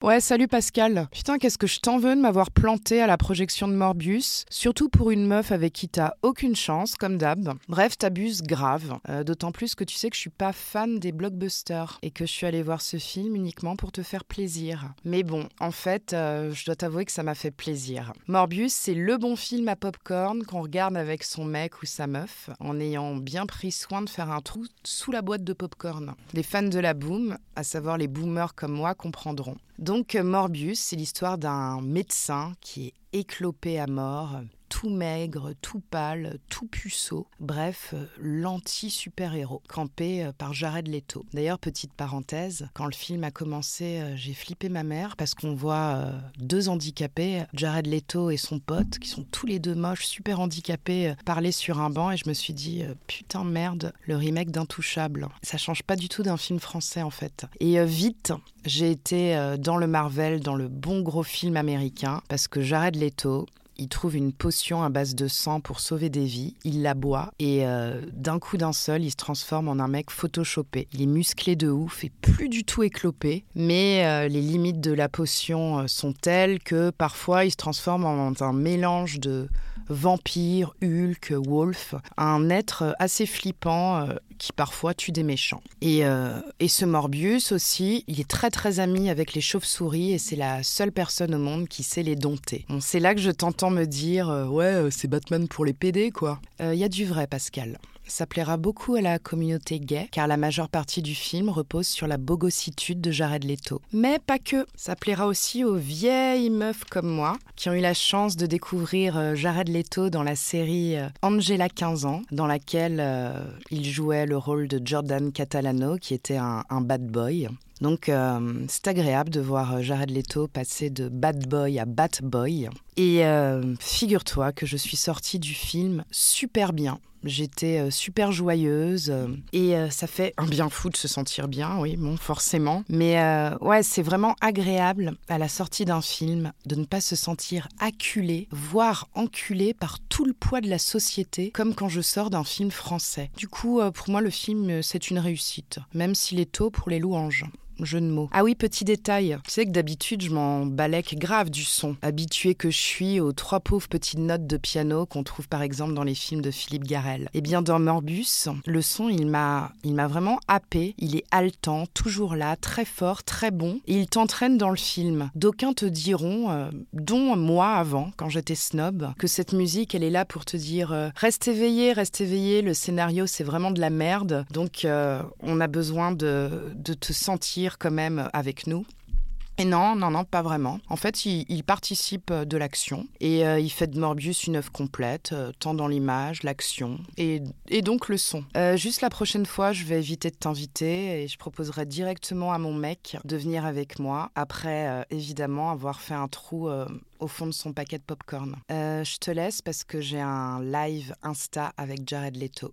Ouais, salut Pascal. Putain, qu'est-ce que je t'en veux de m'avoir planté à la projection de Morbius, surtout pour une meuf avec qui t'as aucune chance, comme d'hab. Bref, t'abuses grave. Euh, D'autant plus que tu sais que je suis pas fan des blockbusters et que je suis allée voir ce film uniquement pour te faire plaisir. Mais bon, en fait, euh, je dois t'avouer que ça m'a fait plaisir. Morbius, c'est le bon film à popcorn qu'on regarde avec son mec ou sa meuf, en ayant bien pris soin de faire un trou sous la boîte de popcorn. Les fans de la boom, à savoir les boomers comme moi, comprendront. Donc Morbius, c'est l'histoire d'un médecin qui est éclopé à mort, tout maigre, tout pâle, tout puceau. Bref, euh, l'anti-super-héros, campé euh, par Jared Leto. D'ailleurs, petite parenthèse, quand le film a commencé, euh, j'ai flippé ma mère parce qu'on voit deux handicapés, Jared Leto et son pote, qui sont tous les deux moches, super handicapés, parler sur un banc et je me suis dit, putain merde, le remake d'Intouchable. Ça change pas du tout d'un film français en fait. Et vite, j'ai été dans le Marvel, dans le bon gros film américain, parce que Jared Leto, il trouve une potion à base de sang pour sauver des vies, il la boit et euh, d'un coup d'un seul, il se transforme en un mec photoshopé. Il est musclé de ouf et plus du tout éclopé, mais euh, les limites de la potion euh, sont telles que parfois il se transforme en un mélange de vampire, Hulk, Wolf, un être assez flippant euh, qui parfois tue des méchants. Et, euh, et ce Morbius aussi, il est très très ami avec les chauves-souris et c'est la seule personne au monde qui sait les dompter. C'est là que je t'entends me dire euh, ouais, c'est Batman pour les PD quoi. Il y a du vrai, Pascal. Ça plaira beaucoup à la communauté gay, car la majeure partie du film repose sur la bogossitude de Jared Leto. Mais pas que. Ça plaira aussi aux vieilles meufs comme moi, qui ont eu la chance de découvrir euh, Jared Leto dans la série euh, Angela 15 ans, dans laquelle euh, il jouait le rôle de Jordan Catalano, qui était un, bad boy. Donc c'est agréable de voir Jared Leto passer de bad boy à bat boy. Et figure-toi que je suis sortie du film super bien. J'étais euh, super joyeuse euh, et euh, ça fait un bien fou de se sentir bien, oui, bon, forcément. Mais ouais, c'est vraiment agréable à la sortie d'un film de ne pas se sentir acculé, voire enculé par tout le poids de la société, comme quand je sors d'un film français. Du coup, pour moi, le film, c'est une réussite, même s'il est tôt pour les louanges jeu de mots. Ah oui, petit détail. Tu sais que d'habitude, je m'en balèque grave du son. Habitué que je suis aux trois pauvres petites notes de piano qu'on trouve par exemple dans les films de Philippe Garel. Eh bien, dans Morbus, le son, il m'a, il m'a vraiment happé. Il est haletant, toujours là, très fort, très bon. Et il t'entraîne dans le film. D'aucuns te diront, euh, dont moi avant, quand j'étais snob, que cette musique, elle est là pour te dire euh, reste éveillé, reste éveillé. Le scénario, c'est vraiment de la merde. Donc, euh, on a besoin de, de te sentir quand même avec nous. Et non, non, non, pas vraiment. En fait, il, participe de l'action et euh, il fait de Morbius une œuvre complète, euh, tant dans l'image, l'action et, et donc le son. Euh, juste la prochaine fois, je vais éviter de t'inviter et je proposerai directement à mon mec de venir avec moi, après évidemment avoir fait un trou au fond de son paquet de popcorn. Je te laisse parce que j'ai un live Insta avec Jared Leto.